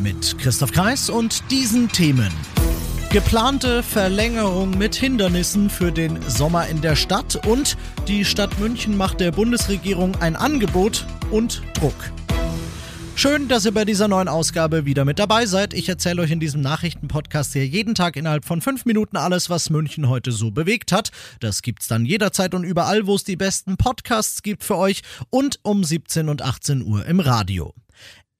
Mit Christoph Kreis und diesen Themen. Geplante Verlängerung mit Hindernissen für den Sommer in der Stadt und die Stadt München macht der Bundesregierung ein Angebot und Druck. Schön, dass ihr bei dieser neuen Ausgabe wieder mit dabei seid. Ich erzähle euch in diesem Nachrichtenpodcast hier jeden Tag innerhalb von fünf Minuten alles, was München heute so bewegt hat. Das gibt's dann jederzeit und überall, wo es die besten Podcasts gibt für euch und um 17 und 18 Uhr im Radio.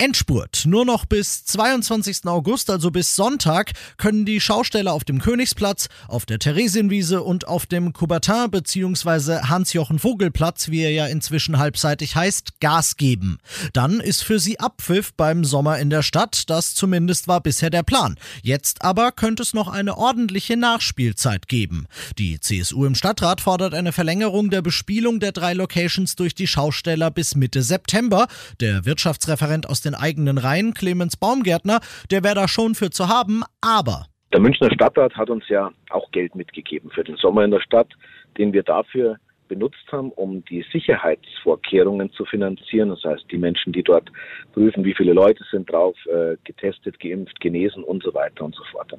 Endspurt. Nur noch bis 22. August, also bis Sonntag, können die Schausteller auf dem Königsplatz, auf der Theresienwiese und auf dem Coubertin bzw. Hans-Jochen-Vogel-Platz, wie er ja inzwischen halbseitig heißt, Gas geben. Dann ist für sie Abpfiff beim Sommer in der Stadt. Das zumindest war bisher der Plan. Jetzt aber könnte es noch eine ordentliche Nachspielzeit geben. Die CSU im Stadtrat fordert eine Verlängerung der Bespielung der drei Locations durch die Schausteller bis Mitte September. Der Wirtschaftsreferent aus den eigenen Reihen, Clemens Baumgärtner, der wäre da schon für zu haben, aber. Der Münchner Stadtrat hat uns ja auch Geld mitgegeben für den Sommer in der Stadt, den wir dafür benutzt haben, um die Sicherheitsvorkehrungen zu finanzieren. Das heißt, die Menschen, die dort prüfen, wie viele Leute sind drauf, äh, getestet, geimpft, genesen und so weiter und so fort.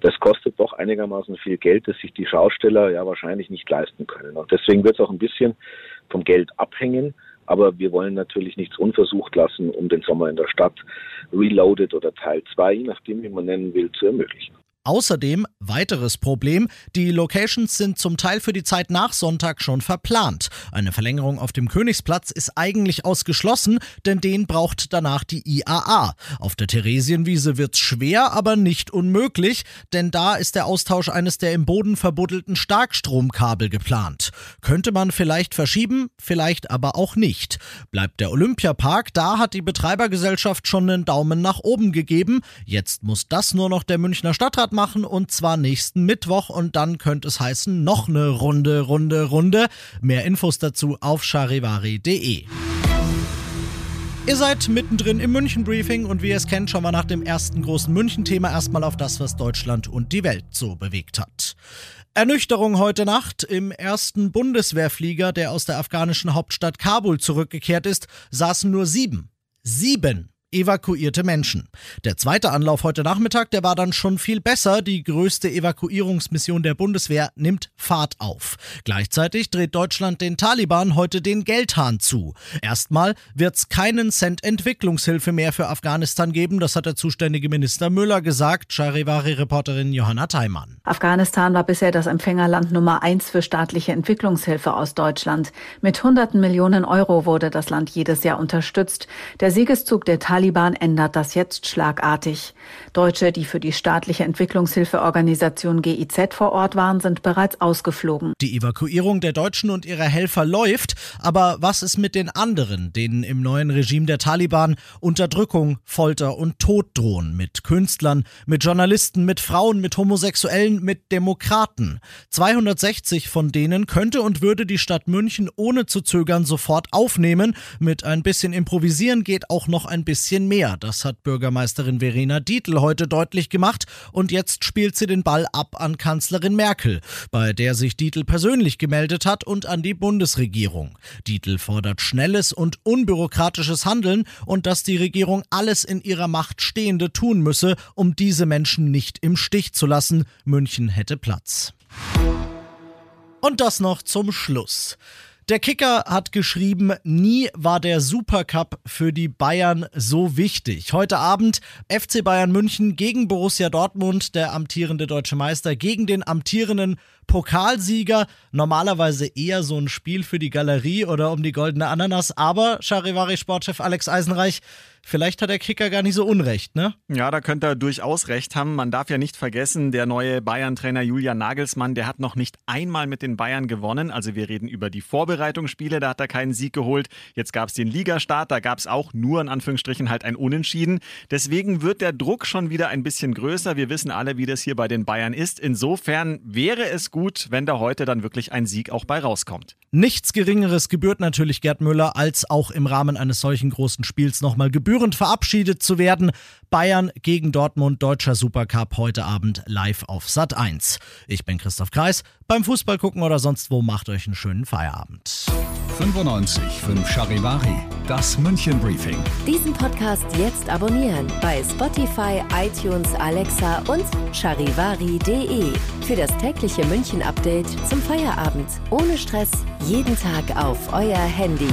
Das kostet doch einigermaßen viel Geld, das sich die Schausteller ja wahrscheinlich nicht leisten können. Und deswegen wird es auch ein bisschen vom Geld abhängen. Aber wir wollen natürlich nichts unversucht lassen, um den Sommer in der Stadt Reloaded oder Teil 2, nachdem wie man nennen will, zu ermöglichen. Außerdem weiteres Problem, die Locations sind zum Teil für die Zeit nach Sonntag schon verplant. Eine Verlängerung auf dem Königsplatz ist eigentlich ausgeschlossen, denn den braucht danach die IAA. Auf der Theresienwiese wird's schwer, aber nicht unmöglich, denn da ist der Austausch eines der im Boden verbuddelten Starkstromkabel geplant. Könnte man vielleicht verschieben, vielleicht aber auch nicht. Bleibt der Olympiapark, da hat die Betreibergesellschaft schon einen Daumen nach oben gegeben. Jetzt muss das nur noch der Münchner Stadtrat machen und zwar nächsten Mittwoch und dann könnte es heißen noch eine Runde, Runde, Runde. Mehr Infos dazu auf charivari.de. Ihr seid mittendrin im München-Briefing und wie ihr es kennt, schauen wir nach dem ersten großen München-Thema erstmal auf das, was Deutschland und die Welt so bewegt hat. Ernüchterung heute Nacht. Im ersten Bundeswehrflieger, der aus der afghanischen Hauptstadt Kabul zurückgekehrt ist, saßen nur sieben. Sieben evakuierte Menschen. Der zweite Anlauf heute Nachmittag, der war dann schon viel besser. Die größte Evakuierungsmission der Bundeswehr nimmt Fahrt auf. Gleichzeitig dreht Deutschland den Taliban heute den Geldhahn zu. Erstmal wird es keinen Cent Entwicklungshilfe mehr für Afghanistan geben, das hat der zuständige Minister Müller gesagt, Charivari-Reporterin Johanna Theimann. Afghanistan war bisher das Empfängerland Nummer eins für staatliche Entwicklungshilfe aus Deutschland. Mit hunderten Millionen Euro wurde das Land jedes Jahr unterstützt. Der Siegeszug der Taliban Taliban ändert das jetzt schlagartig. Deutsche, die für die staatliche Entwicklungshilfeorganisation GIZ vor Ort waren, sind bereits ausgeflogen. Die Evakuierung der Deutschen und ihrer Helfer läuft, aber was ist mit den anderen, denen im neuen Regime der Taliban Unterdrückung, Folter und Tod drohen? Mit Künstlern, mit Journalisten, mit Frauen, mit Homosexuellen, mit Demokraten. 260 von denen könnte und würde die Stadt München ohne zu zögern sofort aufnehmen. Mit ein bisschen Improvisieren geht auch noch ein bisschen bisschen mehr. Das hat Bürgermeisterin Verena Dietl heute deutlich gemacht und jetzt spielt sie den Ball ab an Kanzlerin Merkel, bei der sich Dietl persönlich gemeldet hat und an die Bundesregierung. Dietl fordert schnelles und unbürokratisches Handeln und dass die Regierung alles in ihrer Macht Stehende tun müsse, um diese Menschen nicht im Stich zu lassen. München hätte Platz. Und das noch zum Schluss. Der Kicker hat geschrieben, nie war der Supercup für die Bayern so wichtig. Heute Abend FC Bayern München gegen Borussia Dortmund, der amtierende deutsche Meister, gegen den amtierenden Pokalsieger. Normalerweise eher so ein Spiel für die Galerie oder um die goldene Ananas. Aber Charivari Sportchef Alex Eisenreich, vielleicht hat der Kicker gar nicht so unrecht, ne? Ja, da könnte er durchaus recht haben. Man darf ja nicht vergessen, der neue Bayern-Trainer Julian Nagelsmann, der hat noch nicht einmal mit den Bayern gewonnen. Also wir reden über die Vorbereitungsspiele, da hat er keinen Sieg geholt. Jetzt gab es den Ligastart, da gab es auch nur in Anführungsstrichen halt ein Unentschieden. Deswegen wird der Druck schon wieder ein bisschen größer. Wir wissen alle, wie das hier bei den Bayern ist. Insofern wäre es gut, wenn da heute dann wirklich ein Sieg auch bei rauskommt. Nichts Geringeres gebührt natürlich Gerd Müller, als auch im Rahmen eines solchen großen Spiels nochmal gebührend verabschiedet zu werden. Bayern gegen Dortmund, deutscher Supercup heute Abend live auf Sat 1. Ich bin Christoph Kreis. Beim Fußball gucken oder sonst wo macht euch einen schönen Feierabend. 95 5 Charivari, das München Briefing. Diesen Podcast jetzt abonnieren bei Spotify, iTunes, Alexa und charivari.de. Für das tägliche München Update zum Feierabend. Ohne Stress, jeden Tag auf euer Handy.